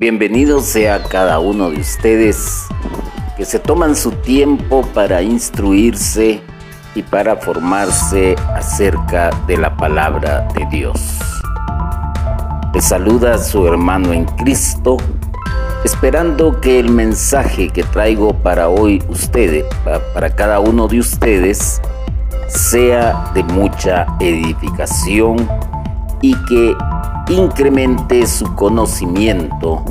Bienvenido sea cada uno de ustedes que se toman su tiempo para instruirse y para formarse acerca de la palabra de Dios. Le saluda su hermano en Cristo, esperando que el mensaje que traigo para hoy ustedes, para cada uno de ustedes, sea de mucha edificación y que incremente su conocimiento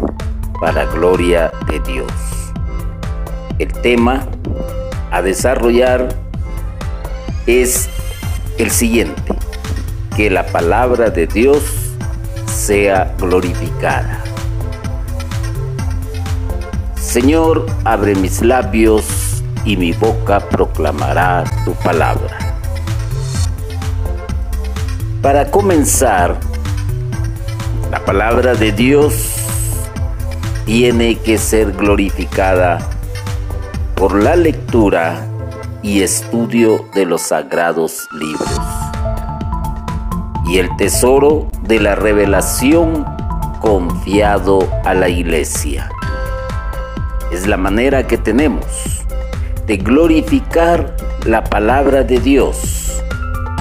para gloria de Dios. El tema a desarrollar es el siguiente, que la palabra de Dios sea glorificada. Señor, abre mis labios y mi boca proclamará tu palabra. Para comenzar, la palabra de Dios tiene que ser glorificada por la lectura y estudio de los sagrados libros. Y el tesoro de la revelación confiado a la iglesia. Es la manera que tenemos de glorificar la palabra de Dios,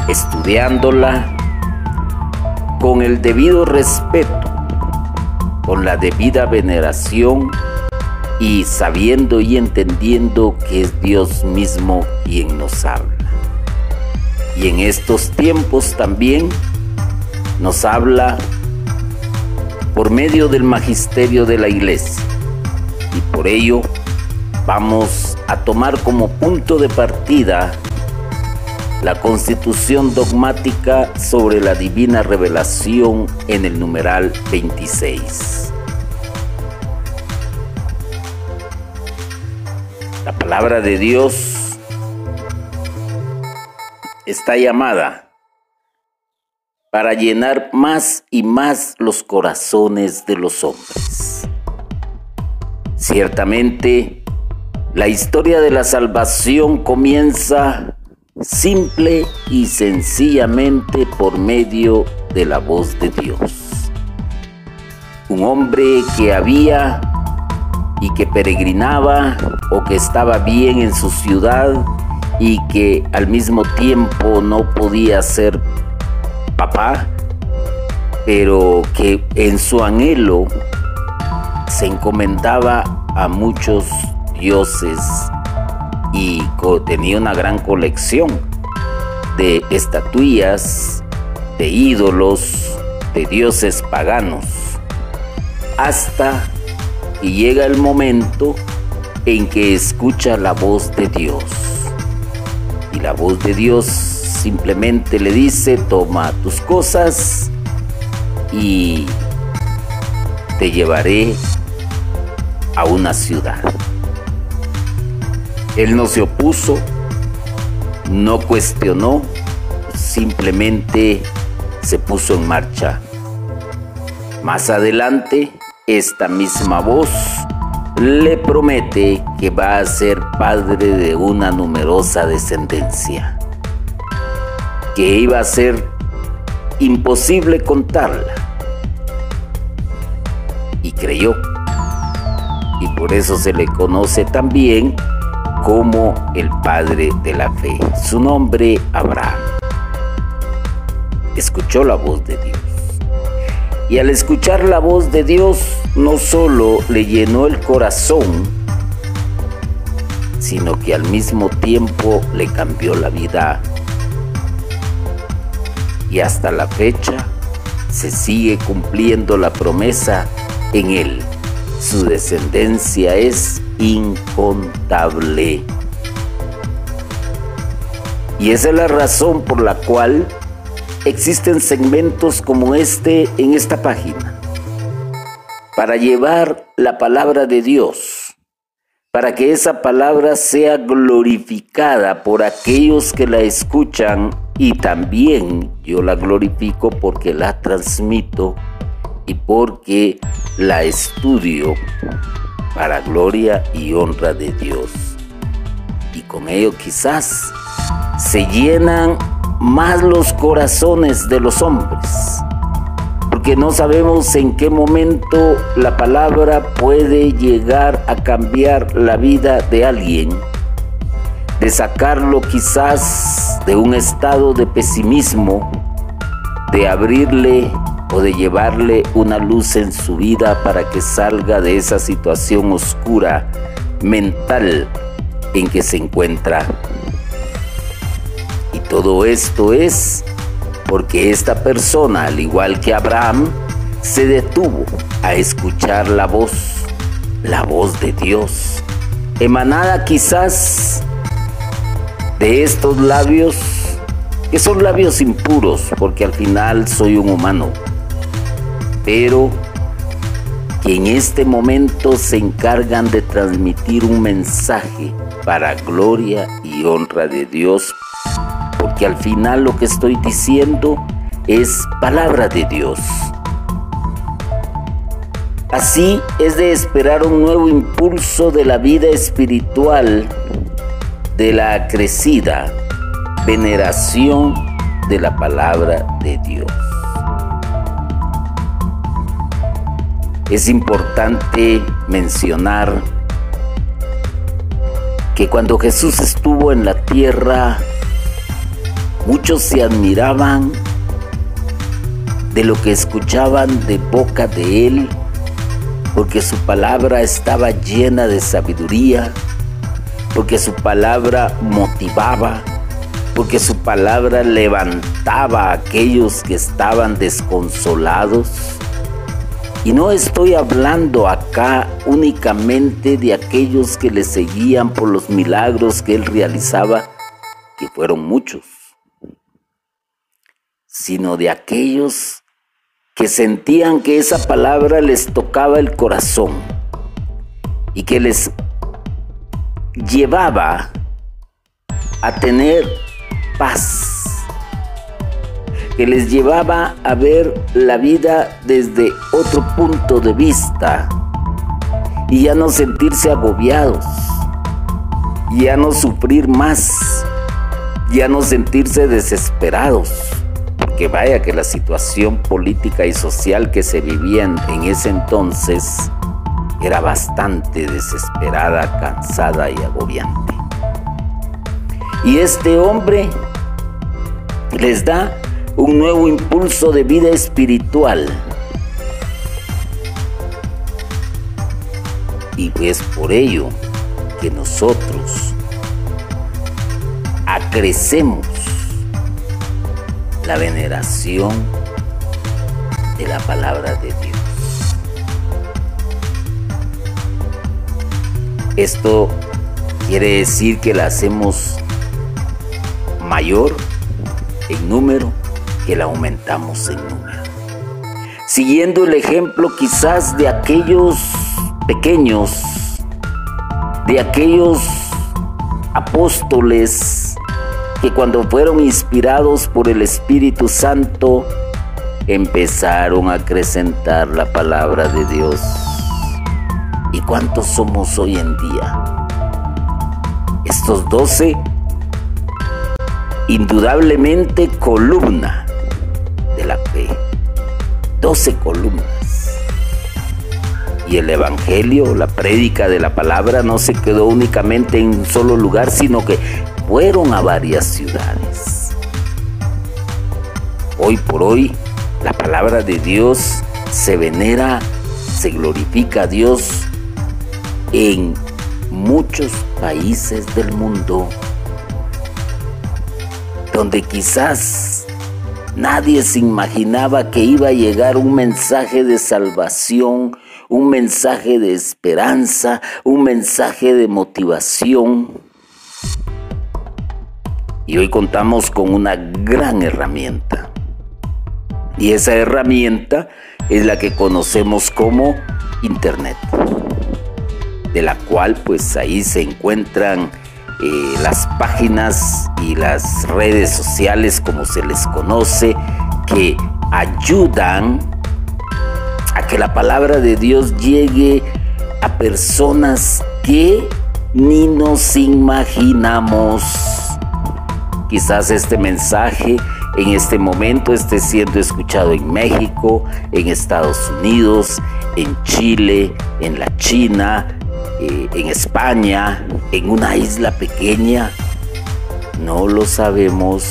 estudiándola con el debido respeto, con la debida veneración y sabiendo y entendiendo que es Dios mismo quien nos habla. Y en estos tiempos también nos habla por medio del magisterio de la iglesia. Y por ello vamos a tomar como punto de partida la constitución dogmática sobre la divina revelación en el numeral 26. La palabra de Dios está llamada para llenar más y más los corazones de los hombres. Ciertamente, la historia de la salvación comienza simple y sencillamente por medio de la voz de Dios. Un hombre que había y que peregrinaba o que estaba bien en su ciudad y que al mismo tiempo no podía ser papá, pero que en su anhelo se encomendaba a muchos dioses y tenía una gran colección de estatuillas, de ídolos, de dioses paganos, hasta que llega el momento en que escucha la voz de Dios. Y la voz de Dios simplemente le dice, toma tus cosas y te llevaré a una ciudad. Él no se opuso, no cuestionó, simplemente se puso en marcha. Más adelante, esta misma voz le promete que va a ser padre de una numerosa descendencia, que iba a ser imposible contarla. Y creyó. Y por eso se le conoce también como el Padre de la Fe. Su nombre, Abraham. Escuchó la voz de Dios. Y al escuchar la voz de Dios, no solo le llenó el corazón, sino que al mismo tiempo le cambió la vida. Y hasta la fecha se sigue cumpliendo la promesa en él. Su descendencia es incontable. Y esa es la razón por la cual existen segmentos como este en esta página. Para llevar la palabra de Dios, para que esa palabra sea glorificada por aquellos que la escuchan y también yo la glorifico porque la transmito y porque la estudio para gloria y honra de Dios. Y con ello quizás se llenan más los corazones de los hombres. porque no sabemos en qué momento la palabra puede llegar a cambiar la vida de alguien, de sacarlo quizás de un estado de pesimismo, de abrirle de llevarle una luz en su vida para que salga de esa situación oscura mental en que se encuentra. Y todo esto es porque esta persona, al igual que Abraham, se detuvo a escuchar la voz, la voz de Dios, emanada quizás de estos labios, que son labios impuros, porque al final soy un humano, pero que en este momento se encargan de transmitir un mensaje para gloria y honra de Dios porque al final lo que estoy diciendo es palabra de Dios. Así es de esperar un nuevo impulso de la vida espiritual, de la crecida veneración de la palabra de Dios. Es importante mencionar que cuando Jesús estuvo en la tierra, Muchos se admiraban de lo que escuchaban de boca de él, porque su palabra estaba llena de sabiduría, porque su palabra motivaba, porque su palabra levantaba a aquellos que estaban desconsolados. Y no estoy hablando acá únicamente de aquellos que le seguían por los milagros que él realizaba, que fueron muchos sino de aquellos que sentían que esa palabra les tocaba el corazón y que les llevaba a tener paz, que les llevaba a ver la vida desde otro punto de vista y ya no sentirse agobiados, ya no sufrir más, ya no sentirse desesperados que vaya que la situación política y social que se vivía en ese entonces era bastante desesperada, cansada y agobiante. Y este hombre les da un nuevo impulso de vida espiritual. Y es por ello que nosotros acrecemos la veneración de la palabra de Dios. Esto quiere decir que la hacemos mayor en número, que la aumentamos en número. Siguiendo el ejemplo quizás de aquellos pequeños, de aquellos apóstoles que cuando fueron inspirados por el Espíritu Santo, empezaron a acrecentar la palabra de Dios. ¿Y cuántos somos hoy en día? Estos doce, indudablemente columna la fe. Doce columnas. Y el Evangelio, la prédica de la palabra, no se quedó únicamente en un solo lugar, sino que fueron a varias ciudades. Hoy por hoy, la palabra de Dios se venera, se glorifica a Dios en muchos países del mundo donde quizás nadie se imaginaba que iba a llegar un mensaje de salvación, un mensaje de esperanza, un mensaje de motivación. Y hoy contamos con una gran herramienta. Y esa herramienta es la que conocemos como Internet, de la cual pues ahí se encuentran eh, las páginas y las redes sociales como se les conoce que ayudan a que la palabra de Dios llegue a personas que ni nos imaginamos. Quizás este mensaje en este momento esté siendo escuchado en México, en Estados Unidos, en Chile, en la China, eh, en España, en una isla pequeña. No lo sabemos.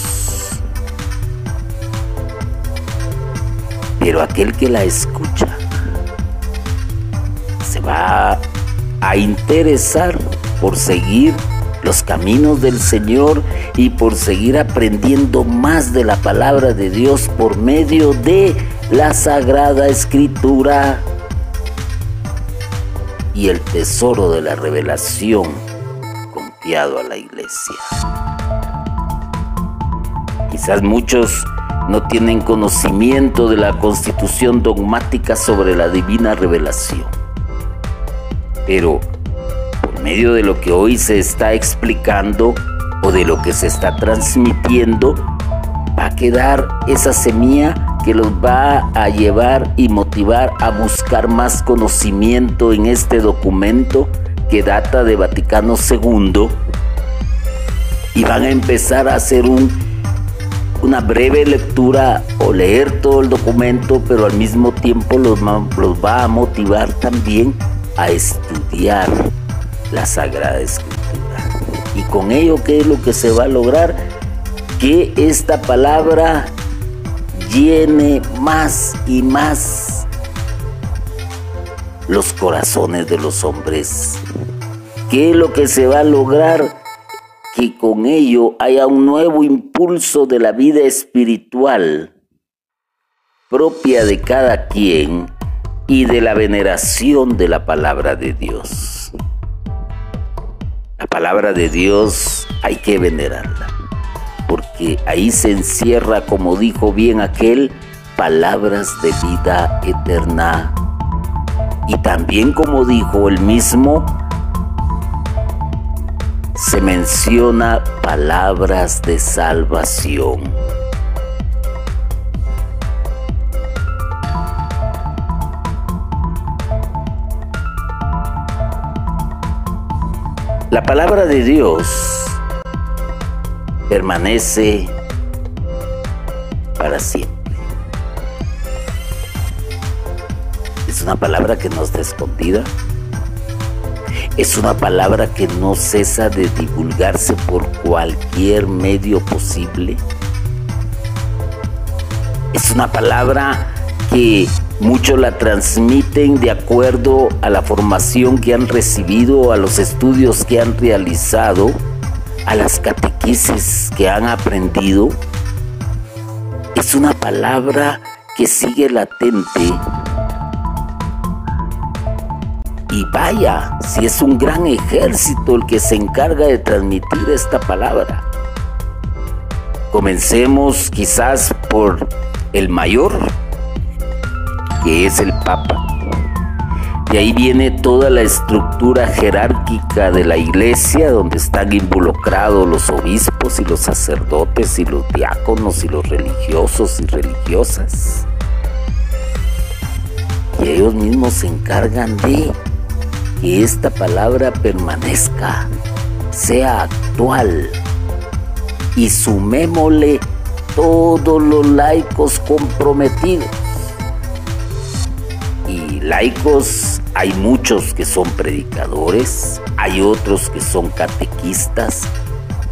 Pero aquel que la escucha se va a interesar por seguir los caminos del Señor y por seguir aprendiendo más de la palabra de Dios por medio de la Sagrada Escritura y el tesoro de la revelación confiado a la iglesia. Quizás muchos no tienen conocimiento de la constitución dogmática sobre la divina revelación, pero medio de lo que hoy se está explicando o de lo que se está transmitiendo, va a quedar esa semilla que los va a llevar y motivar a buscar más conocimiento en este documento que data de Vaticano II y van a empezar a hacer un, una breve lectura o leer todo el documento, pero al mismo tiempo los, los va a motivar también a estudiar la Sagrada Escritura. Y con ello, ¿qué es lo que se va a lograr? Que esta palabra llene más y más los corazones de los hombres. ¿Qué es lo que se va a lograr? Que con ello haya un nuevo impulso de la vida espiritual propia de cada quien y de la veneración de la palabra de Dios. La palabra de Dios hay que venerarla, porque ahí se encierra, como dijo bien aquel, palabras de vida eterna. Y también como dijo el mismo, se menciona palabras de salvación. La palabra de Dios permanece para siempre. Es una palabra que no está escondida. Es una palabra que no cesa de divulgarse por cualquier medio posible. Es una palabra que Muchos la transmiten de acuerdo a la formación que han recibido, a los estudios que han realizado, a las que han aprendido. Es una palabra que sigue latente. Y vaya, si es un gran ejército el que se encarga de transmitir esta palabra. Comencemos quizás por el mayor, que es el Papa. De ahí viene toda la estructura jerárquica de la iglesia, donde están involucrados los obispos y los sacerdotes y los diáconos y los religiosos y religiosas. Y ellos mismos se encargan de que esta palabra permanezca, sea actual y sumémosle todos los laicos comprometidos y laicos hay muchos que son predicadores, hay otros que son catequistas,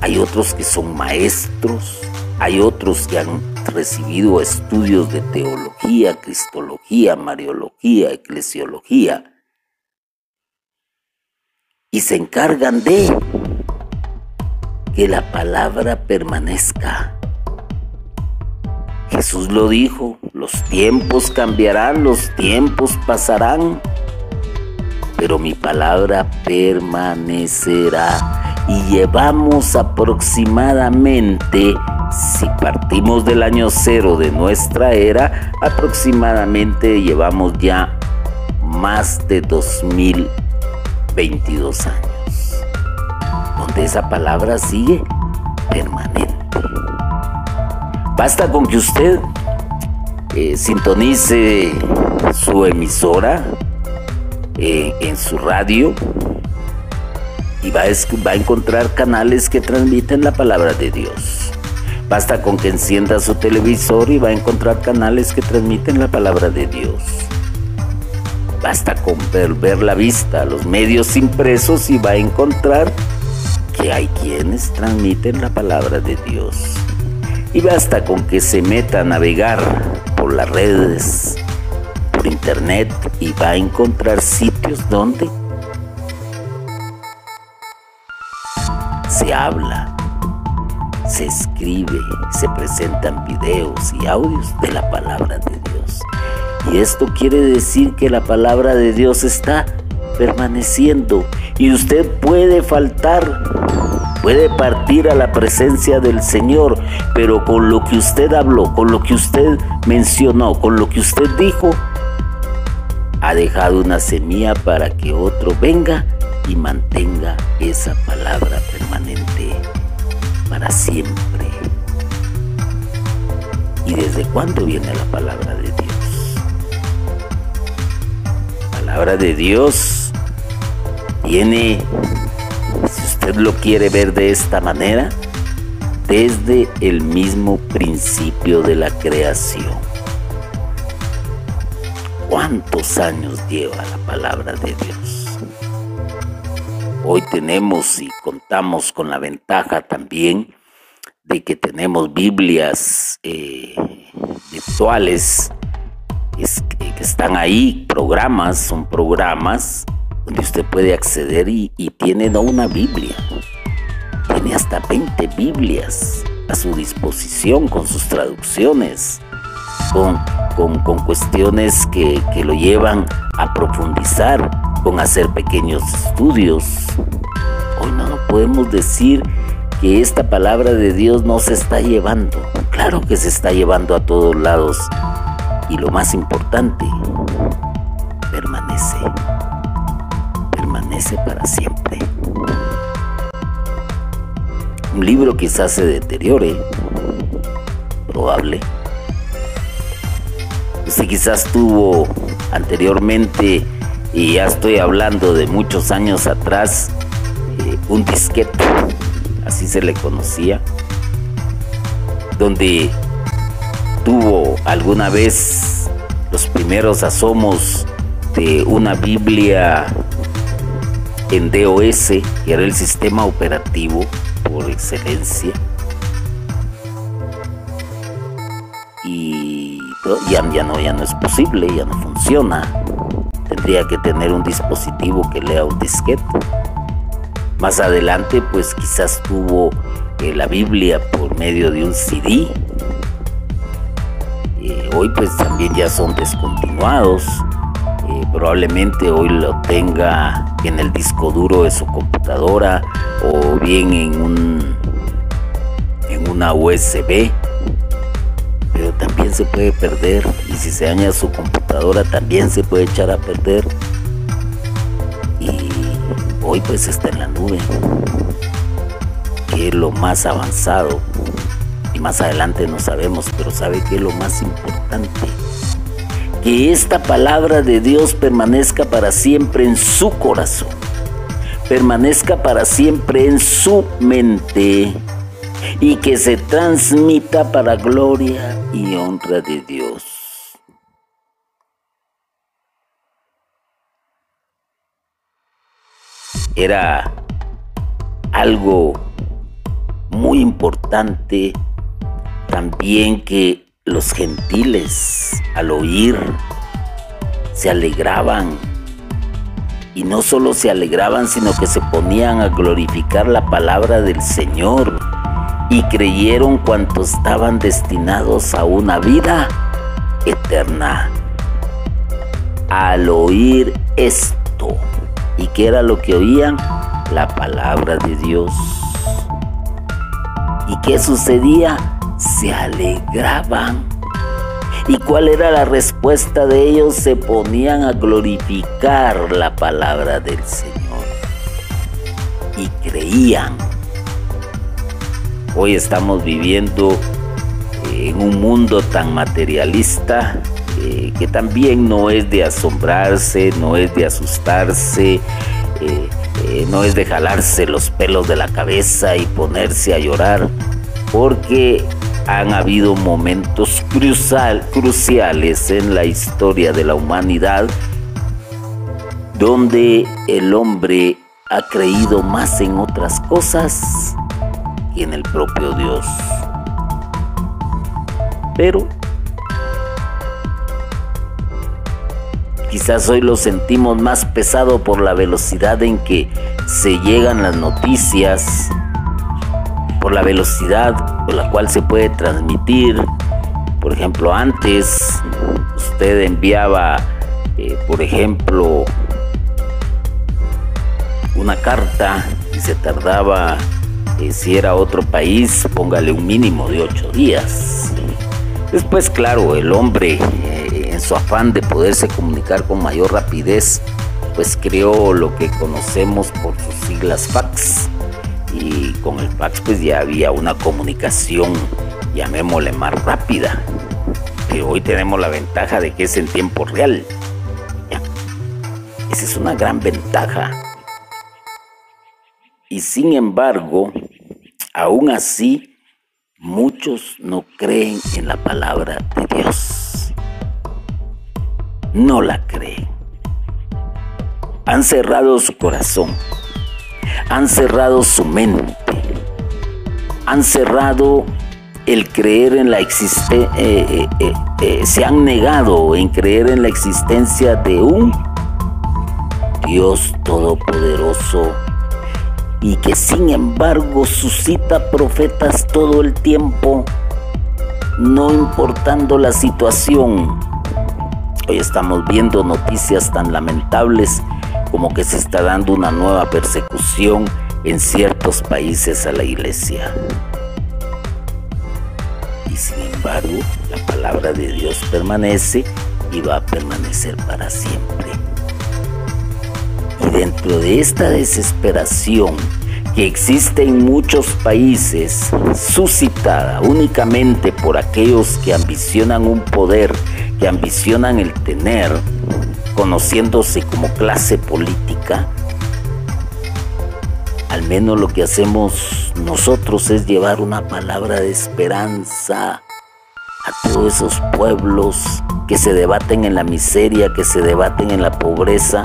hay otros que son maestros, hay otros que han recibido estudios de teología, cristología, mariología, eclesiología, y se encargan de que la palabra permanezca. Jesús lo dijo, los tiempos cambiarán, los tiempos pasarán, pero mi palabra permanecerá. Y llevamos aproximadamente, si partimos del año cero de nuestra era, aproximadamente llevamos ya más de 2022 años, donde esa palabra sigue permanente. Basta con que usted eh, sintonice su emisora eh, en su radio y va a, va a encontrar canales que transmiten la palabra de Dios. Basta con que encienda su televisor y va a encontrar canales que transmiten la palabra de Dios. Basta con ver, la vista a los medios impresos y va a encontrar que hay quienes transmiten la palabra de Dios. Y basta con que se meta a navegar por las redes, internet y va a encontrar sitios donde se habla, se escribe, se presentan videos y audios de la palabra de Dios. Y esto quiere decir que la palabra de Dios está permaneciendo y usted puede faltar, puede partir a la presencia del Señor, pero con lo que usted habló, con lo que usted mencionó, con lo que usted dijo, ha dejado una semilla para que otro venga y mantenga esa palabra permanente para siempre. ¿Y desde cuándo viene la palabra de Dios? palabra de Dios viene, si usted lo quiere ver de esta manera, desde el mismo principio de la creación. ¿Cuántos años lleva la palabra de Dios? Hoy tenemos y contamos con la ventaja también de que tenemos Biblias eh, virtuales que, están ahí, programas, son programas donde usted puede acceder y, tiene no una Biblia, tiene hasta 20 Biblias a su disposición con sus traducciones, con, con, cuestiones que, que lo llevan a profundizar, con hacer pequeños estudios. Hoy no, no podemos decir que esta palabra de Dios no se está llevando. Claro que se está llevando a todos lados y lo más importante, permanece, permanece para siempre. Un libro quizás se deteriore, probable. Usted quizás tuvo anteriormente, y ya estoy hablando de muchos años atrás, eh, un disquete, así se le conocía, donde tuvo alguna vez los primeros asomos de una Biblia en DOS, que era el sistema operativo por excelencia. Ya, no, ya no es posible, ya no funciona. Tendría que tener un dispositivo que lea un disquete. Más adelante, pues quizás tuvo eh, la Biblia por medio de un CD hoy pues también ya son descontinuados. Eh, probablemente hoy lo tenga en el disco duro de su computadora o bien en un en una USB también se puede perder y si se daña su computadora también se puede echar a perder y hoy pues está en la nube que es lo más avanzado y más adelante no sabemos, pero sabe que es lo más importante. Que esta palabra de Dios permanezca para siempre en su corazón, permanezca para siempre en su mente y que se transmita para gloria y honra de Dios. Era algo muy importante también que los gentiles al oír se alegraban y no solo se alegraban, sino que se ponían a glorificar la palabra del Señor y creyeron cuantos estaban destinados a una vida eterna. Al oír esto, ¿y qué era lo que oían? La palabra de Dios. ¿Y qué sucedía? se alegraban. ¿Y cuál era la respuesta de ellos? Se ponían a glorificar la palabra del Señor. Y creían. Hoy estamos viviendo en un mundo tan materialista eh, que también no es de asombrarse, no es de asustarse, eh, eh, no es de jalarse los pelos de la cabeza y ponerse a llorar, porque han habido momentos cruciales en la historia de la humanidad donde el hombre ha creído más en otras cosas que en el propio Dios. Pero quizás hoy lo sentimos más pesado por la velocidad en que se llegan las noticias, por la velocidad por la cual se puede transmitir. Por ejemplo, antes usted enviaba, eh, por ejemplo, una carta y se tardaba, si era otro país, póngale un mínimo de ocho días. Después, claro, el hombre, eh, en su afán de poderse comunicar con mayor rapidez, pues creó lo que conocemos por sus siglas fax y con el fax pues ya había una comunicación, llamémosle más rápida. Pero hoy tenemos la ventaja de que es en tiempo real. Esa es una gran ventaja. Y sin embargo, aún así, muchos no creen en la palabra de Dios. No la creen. Han cerrado su corazón han cerrado su mente, han cerrado el creer en la existencia, eh, eh, eh, se han negado en creer en la existencia de un Dios todopoderoso y que sin embargo suscita profetas todo el tiempo, no importando la situación. Hoy estamos viendo noticias tan lamentables como que se está dando una nueva persecución en ciertos países a la iglesia. Y sin embargo, la palabra de Dios permanece y va a permanecer para siempre. Y dentro de esta desesperación que existe en muchos países, suscitada únicamente por aquellos que ambicionan un poder, que ambicionan el tener, conociéndose como clase política, al menos lo que hacemos nosotros es llevar una palabra de esperanza a todos esos pueblos que se debaten en la miseria, que se debaten en la pobreza,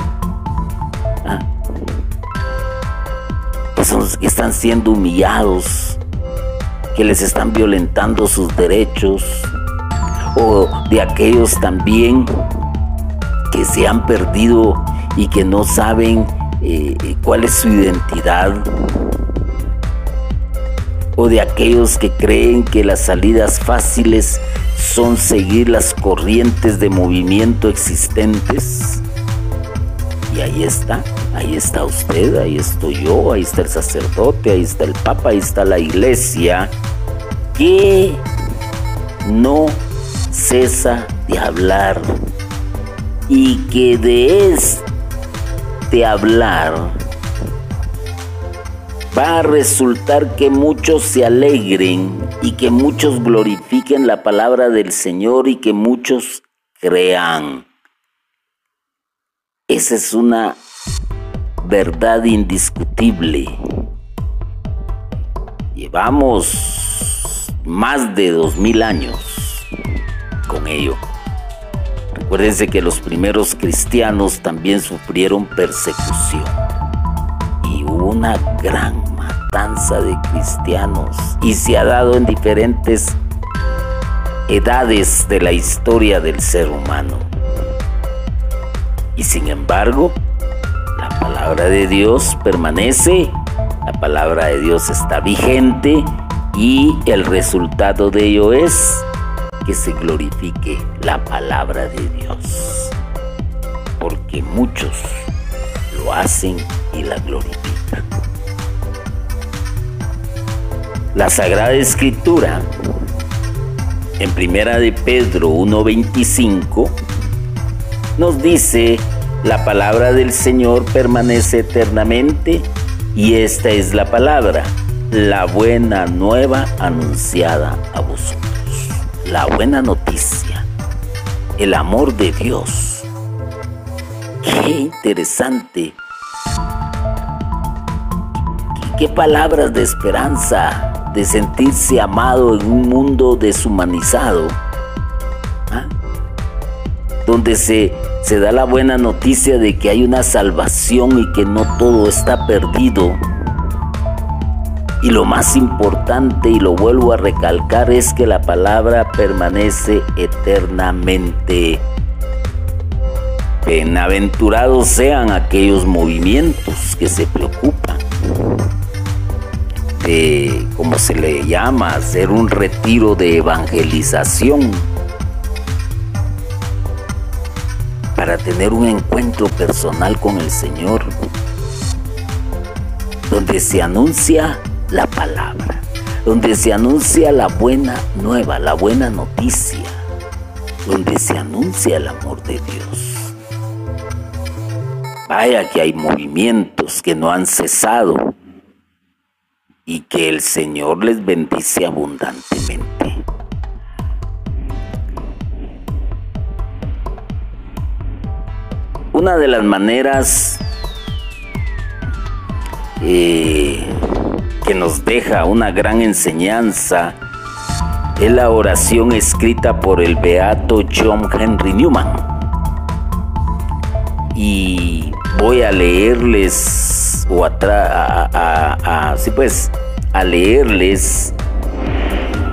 que están siendo humillados, que les están violentando sus derechos, o de aquellos también que se han perdido y que no saben eh, cuál es su identidad, o de aquellos que creen que las salidas fáciles son seguir las corrientes de movimiento existentes. Y ahí está, ahí está usted, ahí estoy yo, ahí está el sacerdote, ahí está el papa, ahí está la iglesia, que no cesa de hablar. Y que de este hablar va a resultar que muchos se alegren y que muchos glorifiquen la palabra del Señor y que muchos crean. Esa es una verdad indiscutible. Llevamos más de dos mil años con ello. Acuérdense que los primeros cristianos también sufrieron persecución y hubo una gran matanza de cristianos y se ha dado en diferentes edades de la historia del ser humano. Y sin embargo, palabra de Dios permanece, la palabra de Dios está vigente y el resultado de ello es que se glorifique la palabra de Dios, porque muchos lo hacen y la glorifican. La Sagrada Escritura, en Primera de Pedro 1.25, nos dice, la palabra del Señor permanece eternamente y esta es la palabra, la buena nueva anunciada a vosotros la buena noticia, el amor de Dios. Qué interesante. Qué, palabras de esperanza. de sentirse amado en un mundo deshumanizado, ¿ah? donde se, se da la buena noticia de que hay una salvación y que no todo está perdido. Y lo más importante, y lo vuelvo a recalcar, es que la palabra permanece eternamente. Bienaventurados sean aquellos movimientos que se preocupan de, como se le llama, hacer un retiro de evangelización para tener un encuentro personal con el Señor, donde se anuncia la palabra, donde se anuncia la buena nueva, la buena noticia, donde se anuncia el amor de Dios. Vaya que hay movimientos que no han cesado y que el Señor les bendice abundantemente. Una de las maneras eh, que nos deja una gran enseñanza es la oración escrita por el beato John Henry Newman. Y voy a leerles o a, pues a leerles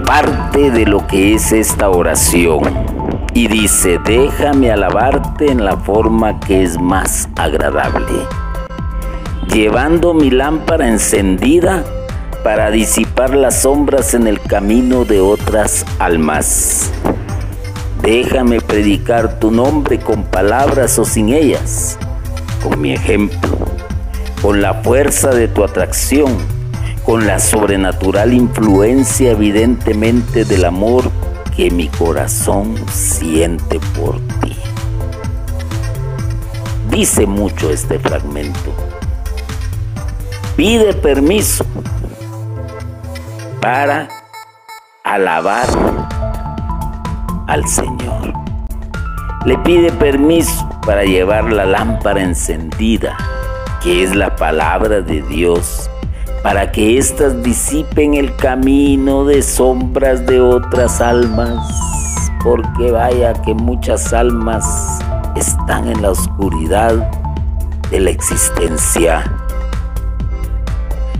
parte de lo que es esta oración y dice déjame alabarte en la forma que es más agradable llevando mi lámpara encendida para disipar las sombras en el camino de otras almas. Déjame predicar tu nombre con palabras o sin ellas con mi ejemplo, con la fuerza de tu atracción, con la sobrenatural influencia evidentemente del amor que mi corazón siente por ti. Dice mucho este fragmento. Pide permiso para alabar al Señor. Le pide permiso para llevar la lámpara encendida, que es la palabra de Dios, para que éstas disipen el camino de sombras de otras almas, porque vaya que muchas almas están en la oscuridad de la existencia.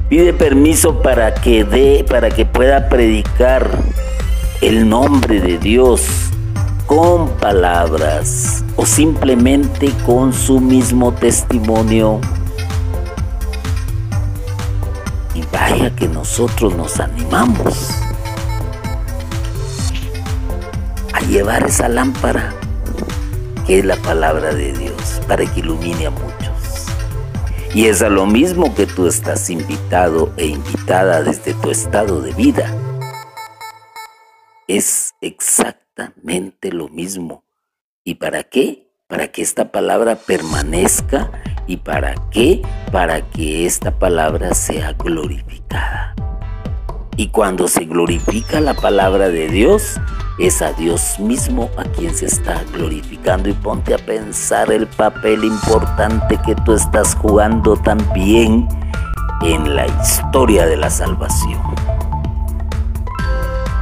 Pide permiso para que dé, para que pueda predicar el nombre de Dios con palabras o simplemente con su mismo testimonio. Vaya que nosotros nos animamos a llevar esa lámpara que es la palabra de Dios para que ilumine a muchos. Y es a lo mismo que tú estás invitado e invitada desde tu estado de vida. Es exactamente lo mismo ¿Y para qué? Para que esta palabra permanezca y para qué? Para que esta palabra sea glorificada. Y cuando se glorifica la palabra de Dios, es a Dios mismo a quien se está glorificando. Y ponte a pensar el papel importante que tú estás jugando también en la historia de la salvación.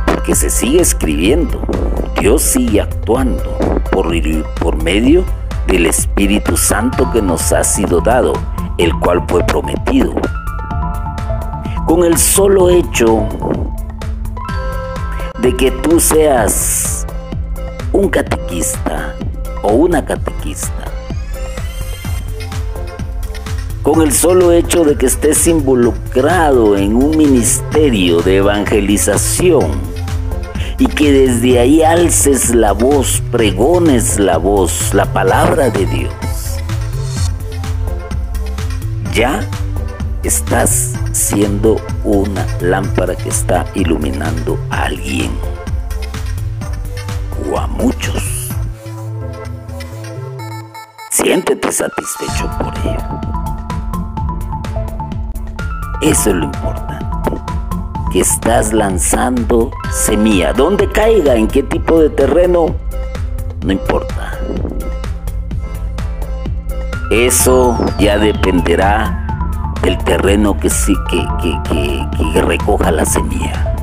Porque se sigue escribiendo, Dios sigue actuando por, medio del Espíritu Santo que nos ha sido dado, el cual fue prometido. Con el solo hecho de que tú seas un catequista o una catequista, con el solo hecho de que estés involucrado en un ministerio de evangelización, y que desde ahí alces la voz, pregones la voz, la palabra de Dios. Ya estás siendo una lámpara que está iluminando a alguien o a muchos. Siéntete satisfecho por ello. Eso es lo importante estás lanzando semilla. Donde caiga, en qué tipo de terreno, no importa. Eso ya dependerá del terreno que, que, que, que recoja la semilla.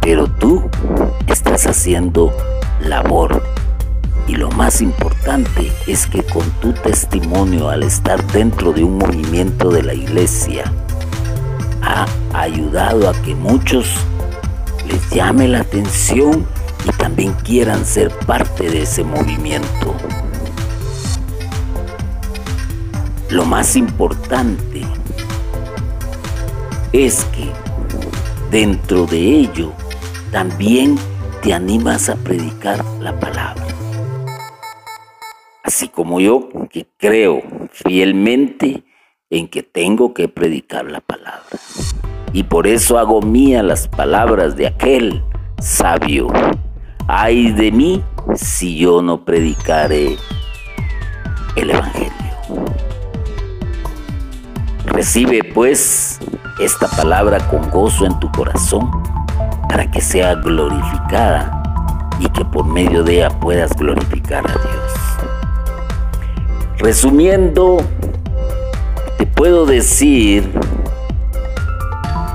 Pero tú estás haciendo labor y lo más importante es que con tu testimonio al estar dentro de un movimiento de la iglesia, ha ayudado a que muchos les llame la atención y también quieran ser parte de ese movimiento. Lo más importante es que dentro de ello también te animas a predicar la palabra así como yo, que creo fielmente en que tengo que predicar la palabra. Y por eso hago mía las palabras de aquel sabio. Ay de mí si yo no predicare el Evangelio. Recibe pues esta palabra con gozo en tu corazón para que sea glorificada y que por medio de ella puedas glorificar a Dios. Resumiendo, te puedo decir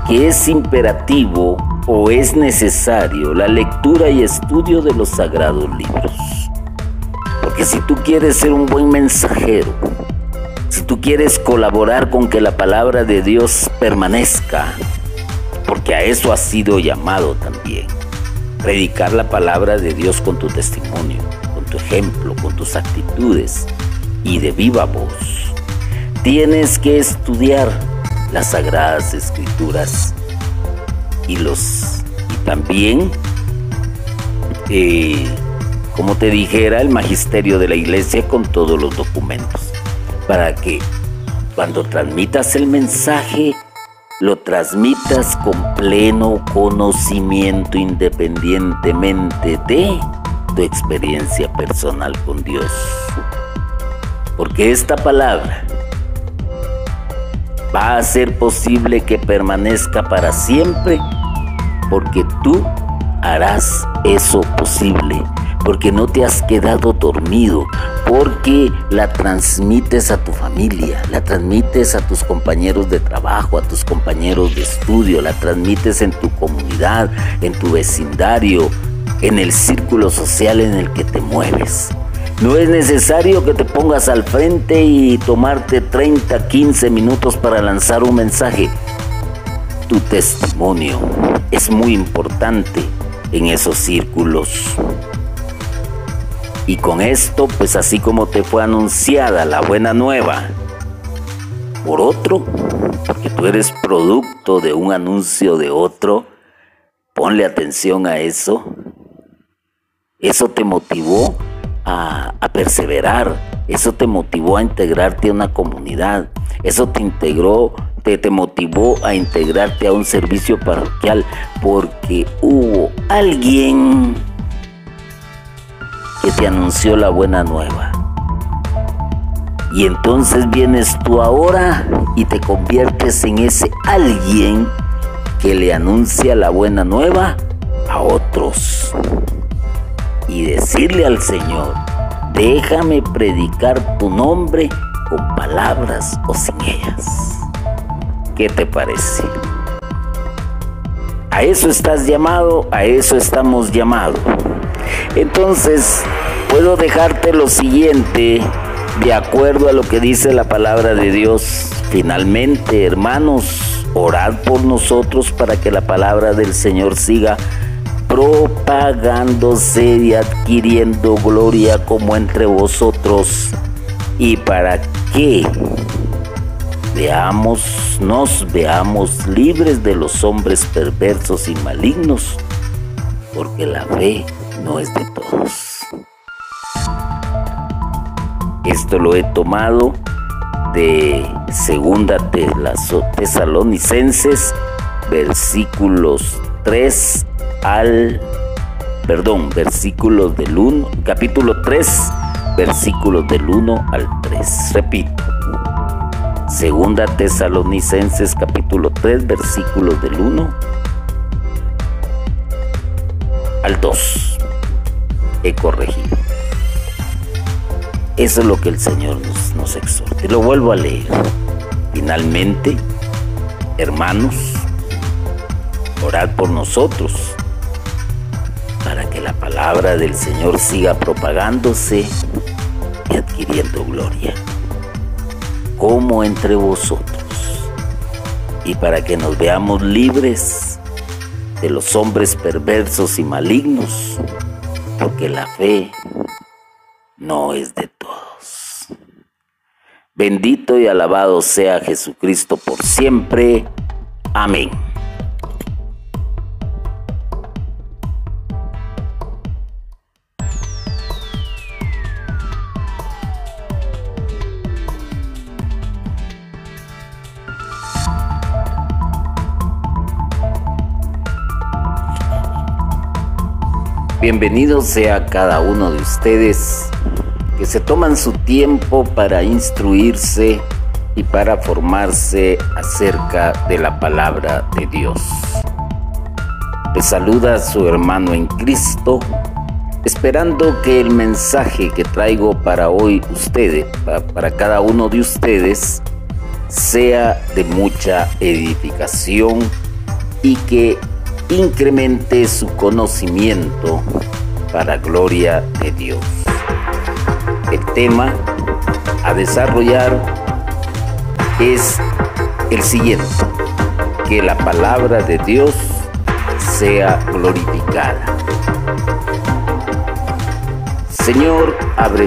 que es imperativo o es necesario la lectura y estudio de los sagrados libros. Porque si tú quieres ser un buen mensajero, si tú quieres colaborar con que la palabra de Dios permanezca, porque a eso has sido llamado también, predicar la palabra de Dios con tu testimonio, con tu ejemplo, con tus actitudes, y de viva voz. Tienes que estudiar las sagradas escrituras y los y también eh, como te dijera el magisterio de la iglesia con todos los documentos para que cuando transmitas el mensaje lo transmitas con pleno conocimiento independientemente de tu experiencia personal con Dios. Porque esta palabra va a hacer posible que permanezca para siempre, porque tú harás eso posible, porque no te has quedado dormido, porque la transmites a tu familia, la transmites a tus compañeros de trabajo, a tus compañeros de estudio, la transmites en tu comunidad, en tu vecindario, en el círculo social en el que te mueves. No es necesario que te pongas al frente y tomarte 30, 15 minutos para lanzar un mensaje. Tu testimonio es muy importante en esos círculos. Y con esto, pues así como te fue anunciada la buena nueva, por otro, porque tú eres producto de un anuncio de otro, ponle atención a eso. Eso te motivó a, perseverar, eso te motivó a integrarte a una comunidad, eso te integró, te, te motivó a integrarte a un servicio parroquial, porque hubo alguien que te anunció la buena nueva. Y entonces vienes tú ahora y te conviertes en ese alguien que le anuncia la buena nueva a otros y decirle al Señor, déjame predicar tu nombre con palabras o sin ellas. ¿Qué te parece? A eso estás llamado, a eso estamos llamados. Entonces, puedo dejarte lo siguiente, de acuerdo a lo que dice la palabra de Dios. Finalmente, hermanos, orad por nosotros para que la palabra del Señor siga propagándose y adquiriendo gloria como entre vosotros, y para que veamos, nos veamos libres de los hombres perversos y malignos, porque la fe no es de todos. Esto lo he tomado de segunda Tesalonicenses, versículos 3 al, perdón, versículos del 1, capítulo 3, versículos del 1 al 3. Repito. Segunda Tesalonicenses capítulo 3 versículos del 1 al 2. He corregido. Eso es lo que el Señor nos, nos exhorte. Lo vuelvo a leer. Finalmente, hermanos, orad por nosotros que la palabra del Señor siga propagándose y adquiriendo gloria, como entre vosotros, y para que nos veamos libres de los hombres perversos y malignos, porque la fe no es de todos. Bendito y alabado sea Jesucristo por siempre. Amén. Bienvenido sea cada uno de ustedes que se toman su tiempo para instruirse y para formarse acerca de la palabra de Dios. Le saluda su hermano en Cristo, esperando que el mensaje que traigo para hoy ustedes, para cada uno de ustedes, sea de mucha edificación y que incremente su conocimiento para gloria de Dios. El tema a desarrollar es el siguiente, que la palabra de Dios sea glorificada. Señor, abre